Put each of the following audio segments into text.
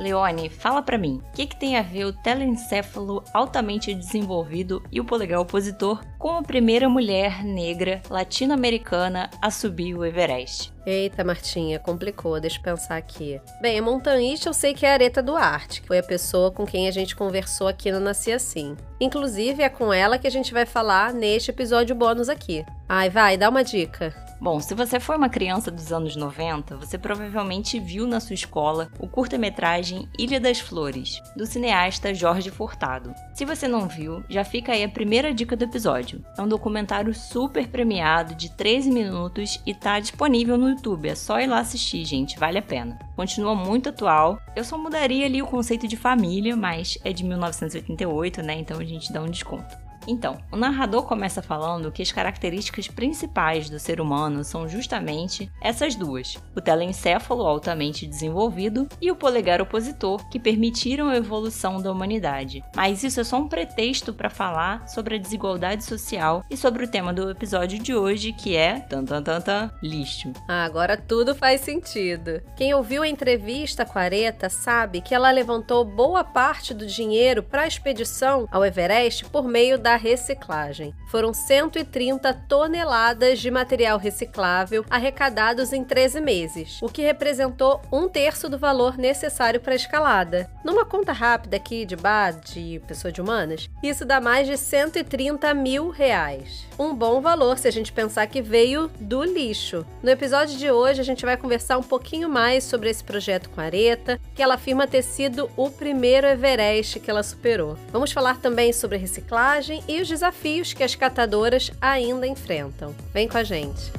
Leone, fala para mim, o que, que tem a ver o telencéfalo altamente desenvolvido e o polegar opositor com a primeira mulher negra latino-americana a subir o Everest? Eita, Martinha, complicou, deixa eu pensar aqui. Bem, a montanhista eu sei que é a Areta Duarte, que foi a pessoa com quem a gente conversou aqui no Nasci Assim. Inclusive, é com ela que a gente vai falar neste episódio bônus aqui. Ai, vai, dá uma dica. Bom, se você foi uma criança dos anos 90, você provavelmente viu na sua escola o curta-metragem Ilha das Flores, do cineasta Jorge Furtado. Se você não viu, já fica aí a primeira dica do episódio. É um documentário super premiado de 13 minutos e tá disponível no YouTube. É só ir lá assistir, gente, vale a pena. Continua muito atual. Eu só mudaria ali o conceito de família, mas é de 1988, né? Então a gente dá um desconto. Então, o narrador começa falando que as características principais do ser humano são justamente essas duas: o telencéfalo altamente desenvolvido e o polegar opositor, que permitiram a evolução da humanidade. Mas isso é só um pretexto para falar sobre a desigualdade social e sobre o tema do episódio de hoje, que é tan tan tan, tan lixo. Ah, agora tudo faz sentido. Quem ouviu a entrevista com a Areta sabe que ela levantou boa parte do dinheiro para a expedição ao Everest por meio da da reciclagem. Foram 130 toneladas de material reciclável arrecadados em 13 meses, o que representou um terço do valor necessário para a escalada. Numa conta rápida aqui de bar de pessoa de humanas, isso dá mais de 130 mil reais. Um bom valor se a gente pensar que veio do lixo. No episódio de hoje a gente vai conversar um pouquinho mais sobre esse projeto com a Areta, que ela afirma ter sido o primeiro Everest que ela superou. Vamos falar também sobre reciclagem e os desafios que as catadoras ainda enfrentam. Vem com a gente!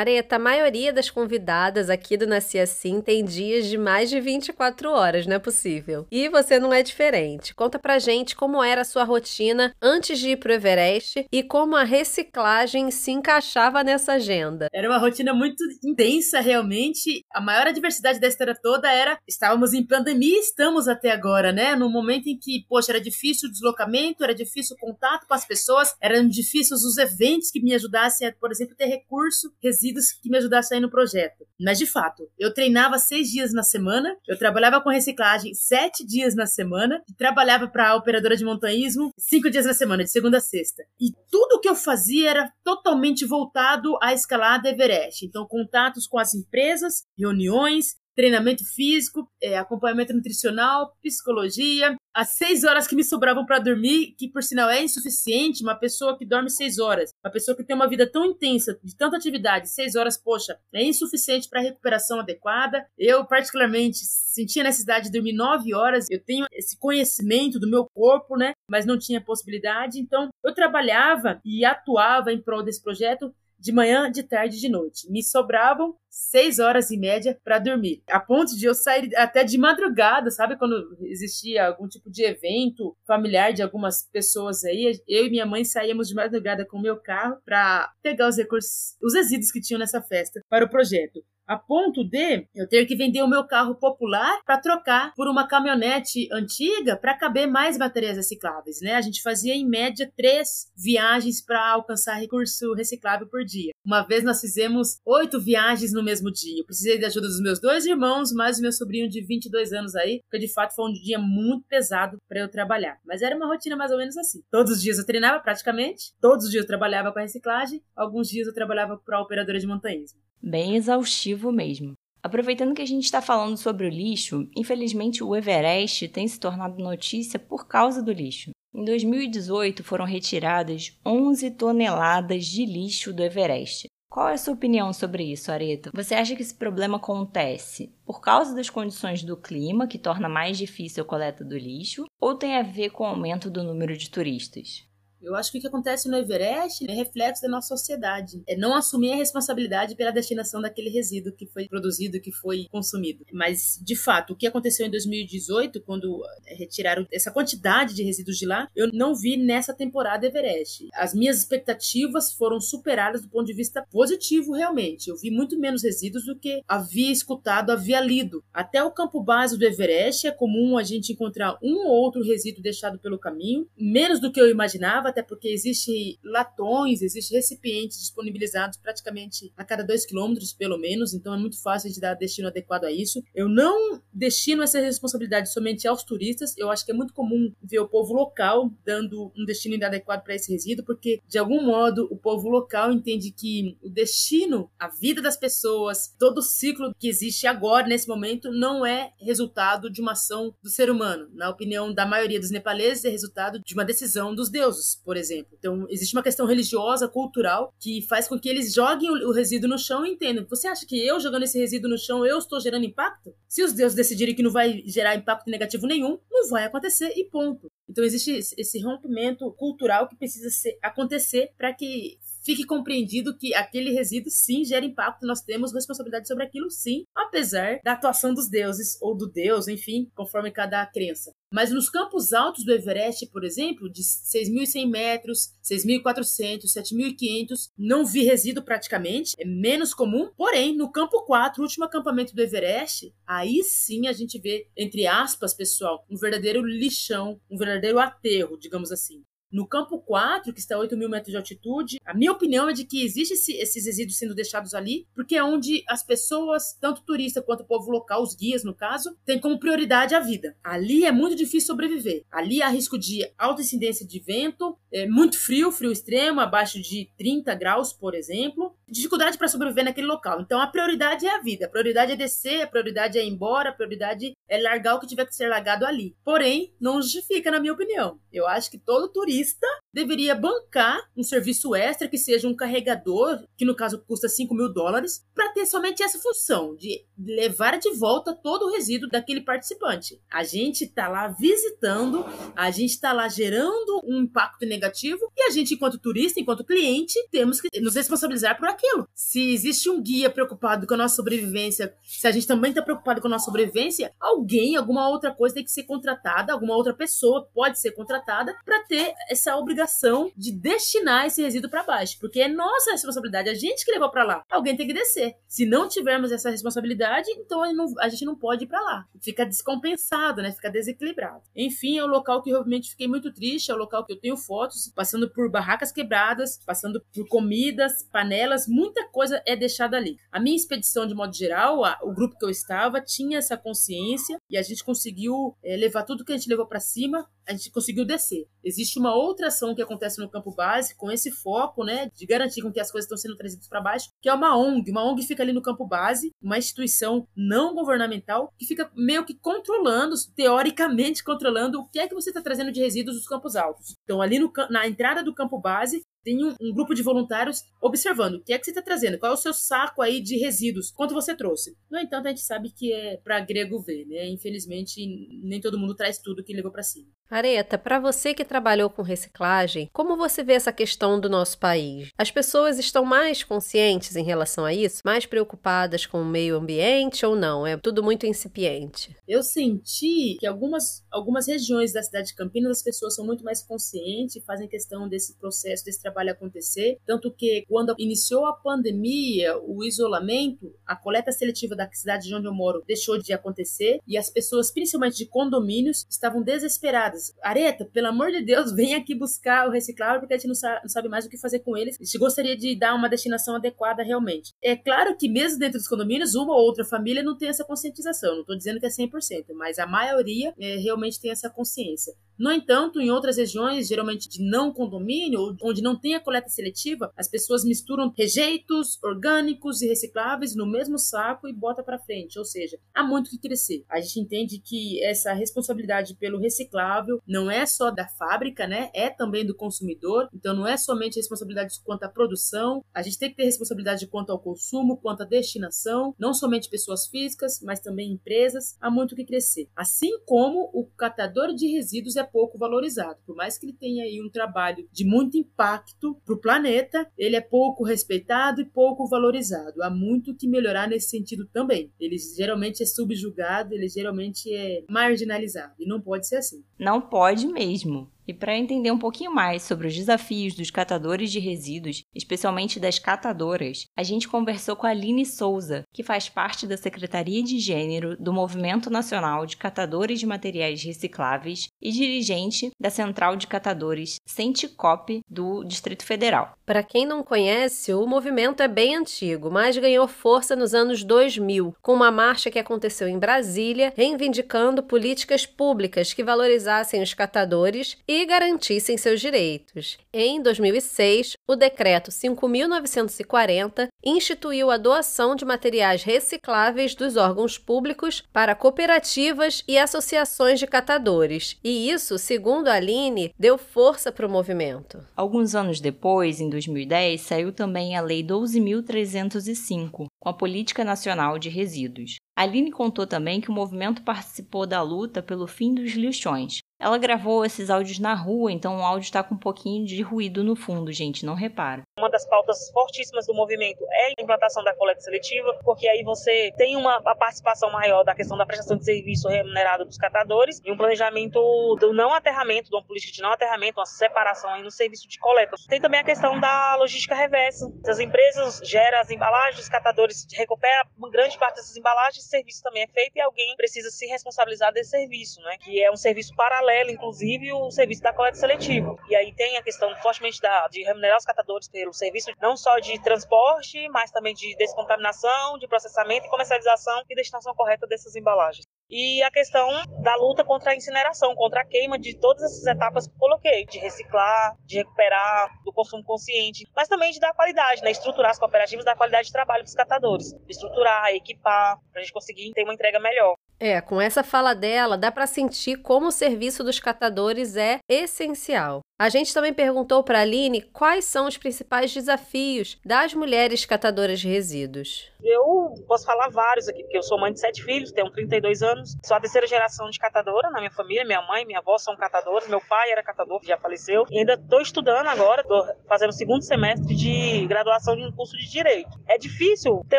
Areta, a maioria das convidadas aqui do Nasci Assim tem dias de mais de 24 horas, não é possível. E você não é diferente. Conta pra gente como era a sua rotina antes de ir pro Everest e como a reciclagem se encaixava nessa agenda. Era uma rotina muito intensa, realmente. A maior adversidade da história toda era estávamos em pandemia e estamos até agora, né? No momento em que, poxa, era difícil o deslocamento, era difícil o contato com as pessoas, eram difíceis os eventos que me ajudassem a, por exemplo, ter recurso resíduos que me ajudassem aí no projeto. Mas, de fato, eu treinava seis dias na semana, eu trabalhava com reciclagem sete dias na semana, trabalhava para a operadora de montanhismo cinco dias na semana, de segunda a sexta. E tudo que eu fazia era totalmente voltado à escalada Everest. Então, contatos com as empresas, reuniões, treinamento físico, é, acompanhamento nutricional, psicologia, as seis horas que me sobravam para dormir, que por sinal é insuficiente, uma pessoa que dorme seis horas, uma pessoa que tem uma vida tão intensa, de tanta atividade, seis horas, poxa, é insuficiente para recuperação adequada. Eu, particularmente, sentia necessidade de dormir nove horas, eu tenho esse conhecimento do meu corpo, né, mas não tinha possibilidade, então eu trabalhava e atuava em prol desse projeto de manhã, de tarde e de noite. Me sobravam seis horas e média para dormir. A ponto de eu sair até de madrugada, sabe? Quando existia algum tipo de evento familiar de algumas pessoas aí, eu e minha mãe saíamos de madrugada com o meu carro para pegar os recursos, os resíduos que tinham nessa festa para o projeto a ponto de eu ter que vender o meu carro popular para trocar por uma caminhonete antiga para caber mais baterias recicláveis, né? A gente fazia em média três viagens para alcançar recurso reciclável por dia. Uma vez nós fizemos oito viagens no mesmo dia. Eu precisei da ajuda dos meus dois irmãos, mais o meu sobrinho de 22 anos aí, porque de fato foi um dia muito pesado para eu trabalhar. Mas era uma rotina mais ou menos assim. Todos os dias eu treinava praticamente, todos os dias eu trabalhava com a reciclagem, alguns dias eu trabalhava para a operadora de montanhismo. Bem exaustivo mesmo. Aproveitando que a gente está falando sobre o lixo, infelizmente o Everest tem se tornado notícia por causa do lixo. Em 2018 foram retiradas 11 toneladas de lixo do Everest. Qual é a sua opinião sobre isso, Areto? Você acha que esse problema acontece por causa das condições do clima, que torna mais difícil a coleta do lixo, ou tem a ver com o aumento do número de turistas? Eu acho que o que acontece no Everest é reflexo da nossa sociedade. É não assumir a responsabilidade pela destinação daquele resíduo que foi produzido, que foi consumido. Mas, de fato, o que aconteceu em 2018, quando é, retiraram essa quantidade de resíduos de lá, eu não vi nessa temporada Everest. As minhas expectativas foram superadas do ponto de vista positivo, realmente. Eu vi muito menos resíduos do que havia escutado, havia lido. Até o campo base do Everest é comum a gente encontrar um ou outro resíduo deixado pelo caminho, menos do que eu imaginava até porque existe latões, existe recipientes disponibilizados praticamente a cada dois quilômetros, pelo menos, então é muito fácil de dar destino adequado a isso. Eu não destino essa responsabilidade somente aos turistas, eu acho que é muito comum ver o povo local dando um destino inadequado para esse resíduo, porque de algum modo o povo local entende que o destino, a vida das pessoas, todo o ciclo que existe agora, nesse momento, não é resultado de uma ação do ser humano. Na opinião da maioria dos nepaleses, é resultado de uma decisão dos deuses, por exemplo. Então, existe uma questão religiosa, cultural, que faz com que eles joguem o resíduo no chão e entendam. Você acha que eu jogando esse resíduo no chão, eu estou gerando impacto? Se os deuses decidirem que não vai gerar impacto negativo nenhum, não vai acontecer e ponto. Então existe esse rompimento cultural que precisa ser, acontecer para que fique compreendido que aquele resíduo sim gera impacto, nós temos responsabilidade sobre aquilo sim, apesar da atuação dos deuses ou do deus, enfim, conforme cada crença. Mas nos campos altos do Everest, por exemplo, de 6.100 metros, 6.400, 7.500, não vi resíduo praticamente, é menos comum. Porém, no campo 4, último acampamento do Everest, aí sim a gente vê, entre aspas, pessoal, um verdadeiro lixão, um verdadeiro aterro, digamos assim. No campo 4, que está a 8 mil metros de altitude, a minha opinião é de que existe esse, esses resíduos sendo deixados ali, porque é onde as pessoas, tanto turista quanto o povo local, os guias no caso, têm como prioridade a vida. Ali é muito difícil sobreviver. Ali há risco de alta incidência de vento, é muito frio, frio extremo, abaixo de 30 graus, por exemplo. Dificuldade para sobreviver naquele local. Então a prioridade é a vida, a prioridade é descer, a prioridade é ir embora, a prioridade é largar o que tiver que ser largado ali. Porém, não justifica, na minha opinião. Eu acho que todo turista motorista deveria bancar um serviço extra que seja um carregador, que no caso custa 5 mil dólares, para ter somente essa função de levar de volta todo o resíduo daquele participante. A gente está lá visitando, a gente está lá gerando um impacto negativo e a gente, enquanto turista, enquanto cliente, temos que nos responsabilizar por aquilo. Se existe um guia preocupado com a nossa sobrevivência, se a gente também está preocupado com a nossa sobrevivência, alguém, alguma outra coisa tem que ser contratada, alguma outra pessoa pode ser contratada para ter essa obrigação de destinar esse resíduo para baixo, porque é nossa responsabilidade, a gente que levou para lá. Alguém tem que descer. Se não tivermos essa responsabilidade, então a, gente não pode ir para lá. Fica descompensado, né? Fica desequilibrado. Enfim, é o local que realmente fiquei muito triste, é o local que eu tenho fotos, passando por barracas quebradas, passando por comidas, panelas, muita coisa é deixada ali. A minha expedição, de modo geral, a, o grupo que eu estava, tinha essa consciência e a gente conseguiu é, levar tudo que a gente levou para cima, a gente conseguiu descer. Existe uma outra ação que acontece no campo base com esse foco, né, de garantir com que as coisas estão sendo trazidas para baixo, que é uma ONG. Uma ONG fica ali no campo base, uma instituição não governamental que fica meio que controlando, teoricamente controlando o que é que você está trazendo de resíduos dos campos altos. Então ali no, na entrada do campo base tem um, um, grupo de voluntários observando o que é que você está trazendo, qual é o seu saco aí de resíduos, quanto você trouxe. No entanto, a gente sabe que é para grego ver, né? Infelizmente, nem todo mundo traz tudo que levou para cima. Areta, para você que trabalhou com reciclagem, como você vê essa questão do nosso país? As pessoas estão mais conscientes em relação a isso? Mais preocupadas com o meio ambiente ou não? É tudo muito incipiente? Eu senti que algumas, algumas regiões da cidade de Campinas as pessoas são muito mais conscientes e fazem questão desse processo, desse trabalho acontecer. Tanto que quando iniciou a pandemia, o isolamento, a coleta seletiva da cidade de onde eu moro deixou de acontecer e as pessoas, principalmente de condomínios, estavam desesperadas Areta, pelo amor de Deus, vem aqui buscar o reciclável porque a gente não sabe, não sabe mais o que fazer com eles. A gente gostaria de dar uma destinação adequada realmente. É claro que mesmo dentro dos condomínios, uma ou outra família não tem essa conscientização. Não estou dizendo que é 100%, mas a maioria é, realmente tem essa consciência. No entanto, em outras regiões, geralmente de não condomínio, onde não tem a coleta seletiva, as pessoas misturam rejeitos orgânicos e recicláveis no mesmo saco e bota para frente. Ou seja, há muito que crescer. A gente entende que essa responsabilidade pelo reciclável não é só da fábrica, né? É também do consumidor. Então não é somente responsabilidade quanto à produção. A gente tem que ter responsabilidade quanto ao consumo, quanto à destinação, não somente pessoas físicas, mas também empresas. Há muito que crescer. Assim como o catador de resíduos é pouco valorizado. Por mais que ele tenha aí um trabalho de muito impacto para o planeta, ele é pouco respeitado e pouco valorizado. Há muito que melhorar nesse sentido também. Ele geralmente é subjugado, ele geralmente é marginalizado. E não pode ser assim. Não pode mesmo. E para entender um pouquinho mais sobre os desafios dos catadores de resíduos, especialmente das catadoras, a gente conversou com a Aline Souza, que faz parte da Secretaria de Gênero do Movimento Nacional de Catadores de Materiais Recicláveis e dirigente da Central de Catadores Senticop do Distrito Federal. Para quem não conhece, o movimento é bem antigo, mas ganhou força nos anos 2000, com uma marcha que aconteceu em Brasília, reivindicando políticas públicas que valorizassem os catadores e garantissem seus direitos. Em 2006, o decreto 5940 instituiu a doação de materiais recicláveis dos órgãos públicos para cooperativas e associações de catadores. E isso, segundo a Aline, deu força para o movimento. Alguns anos depois, em 2010, saiu também a Lei 12.305, com a Política Nacional de Resíduos. Aline contou também que o movimento participou da luta pelo fim dos lixões, ela gravou esses áudios na rua, então o áudio está com um pouquinho de ruído no fundo, gente, não repara. Uma das pautas fortíssimas do movimento é a implantação da coleta seletiva, porque aí você tem uma participação maior da questão da prestação de serviço remunerado dos catadores e um planejamento do não aterramento, de uma política de não aterramento, uma separação aí no serviço de coleta. Tem também a questão da logística reversa. As empresas geram as embalagens, os catadores recuperam uma grande parte dessas embalagens, serviço também é feito e alguém precisa se responsabilizar desse serviço, né? que é um serviço paralelo inclusive, o serviço da coleta seletiva. E aí tem a questão fortemente da, de remunerar os catadores pelo serviço não só de transporte, mas também de descontaminação, de processamento e comercialização e destinação correta dessas embalagens e a questão da luta contra a incineração, contra a queima de todas essas etapas que coloquei, de reciclar, de recuperar, do consumo consciente, mas também de dar qualidade, né? estruturar as cooperativas, dar qualidade de trabalho para os catadores, estruturar, equipar, para a gente conseguir ter uma entrega melhor. É, com essa fala dela, dá para sentir como o serviço dos catadores é essencial. A gente também perguntou para a Aline quais são os principais desafios das mulheres catadoras de resíduos. Eu posso falar vários aqui, porque eu sou mãe de sete filhos, tenho 32 anos, sou a terceira geração de catadora na minha família. Minha mãe, minha avó são catadoras, meu pai era catador, já faleceu. E ainda estou estudando agora, estou fazendo o segundo semestre de graduação de um curso de Direito. É difícil ter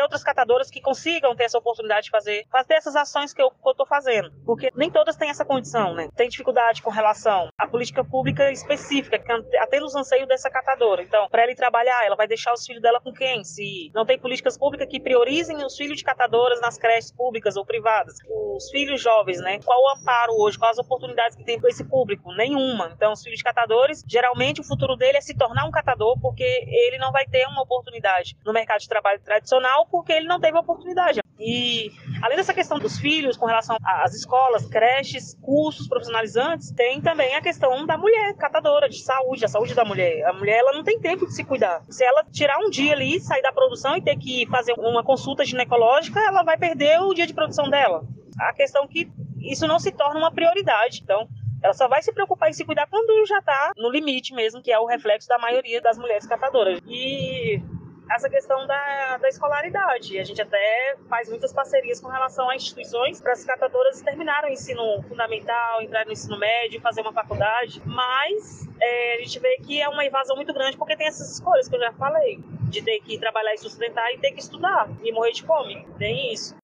outras catadoras que consigam ter essa oportunidade de fazer, fazer essas ações que eu estou fazendo, porque nem todas têm essa condição, né? Tem dificuldade com relação à política pública específica específica, atende os anseios dessa catadora. Então, para ir trabalhar, ela vai deixar os filhos dela com quem? Se não tem políticas públicas que priorizem os filhos de catadoras nas creches públicas ou privadas. Os filhos jovens, né? Qual o amparo hoje? Quais as oportunidades que tem para esse público? Nenhuma. Então, os filhos de catadores, geralmente o futuro dele é se tornar um catador, porque ele não vai ter uma oportunidade no mercado de trabalho tradicional, porque ele não teve oportunidade. E além dessa questão dos filhos, com relação às escolas, creches, cursos profissionalizantes, tem também a questão da mulher catadora de saúde, a saúde da mulher. A mulher ela não tem tempo de se cuidar. Se ela tirar um dia ali, sair da produção e ter que fazer uma consulta ginecológica, ela vai perder o dia de produção dela. A questão é que isso não se torna uma prioridade. Então, ela só vai se preocupar em se cuidar quando já está no limite mesmo, que é o reflexo da maioria das mulheres catadoras. E essa questão da, da escolaridade. A gente até faz muitas parcerias com relação a instituições para as catadoras terminarem o ensino fundamental, entrar no ensino médio, fazer uma faculdade, mas é, a gente vê que é uma evasão muito grande porque tem essas escolhas que eu já falei, de ter que trabalhar e sustentar e ter que estudar e morrer de fome. Tem isso.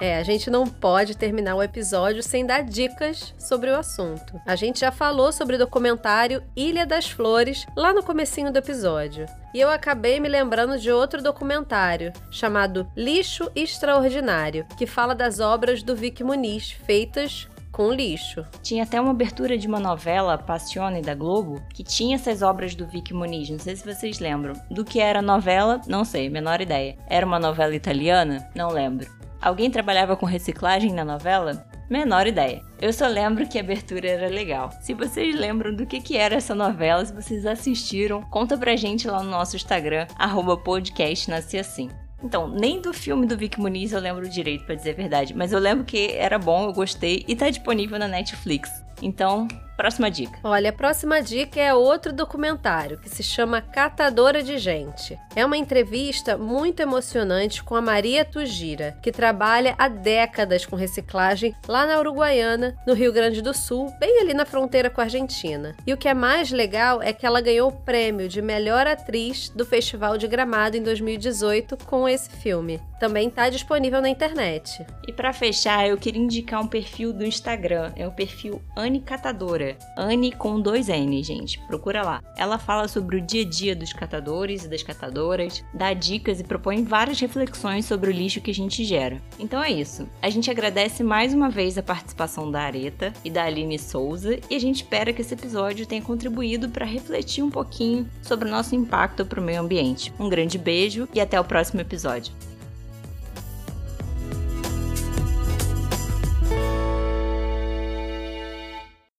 É, a gente não pode terminar o episódio sem dar dicas sobre o assunto. A gente já falou sobre o documentário Ilha das Flores lá no comecinho do episódio. E eu acabei me lembrando de outro documentário chamado Lixo Extraordinário, que fala das obras do Vic Muniz feitas com lixo. Tinha até uma abertura de uma novela, Passione, da Globo, que tinha essas obras do Vic Muniz. Não sei se vocês lembram. Do que era a novela, não sei, menor ideia. Era uma novela italiana? Não lembro. Alguém trabalhava com reciclagem na novela? Menor ideia. Eu só lembro que a abertura era legal. Se vocês lembram do que, que era essa novela, se vocês assistiram, conta pra gente lá no nosso Instagram, arroba Assim. Então, nem do filme do Vic Muniz eu lembro direito, para dizer a verdade, mas eu lembro que era bom, eu gostei e tá disponível na Netflix. Então, Próxima dica. Olha, a próxima dica é outro documentário que se chama Catadora de Gente. É uma entrevista muito emocionante com a Maria Tugira, que trabalha há décadas com reciclagem lá na Uruguaiana, no Rio Grande do Sul, bem ali na fronteira com a Argentina. E o que é mais legal é que ela ganhou o prêmio de melhor atriz do Festival de Gramado em 2018 com esse filme. Também está disponível na internet. E para fechar, eu queria indicar um perfil do Instagram, é o perfil Anne Catadora. Anne com dois N, gente. Procura lá. Ela fala sobre o dia a dia dos catadores e das catadoras, dá dicas e propõe várias reflexões sobre o lixo que a gente gera. Então é isso. A gente agradece mais uma vez a participação da Areta e da Aline Souza e a gente espera que esse episódio tenha contribuído para refletir um pouquinho sobre o nosso impacto para o meio ambiente. Um grande beijo e até o próximo episódio.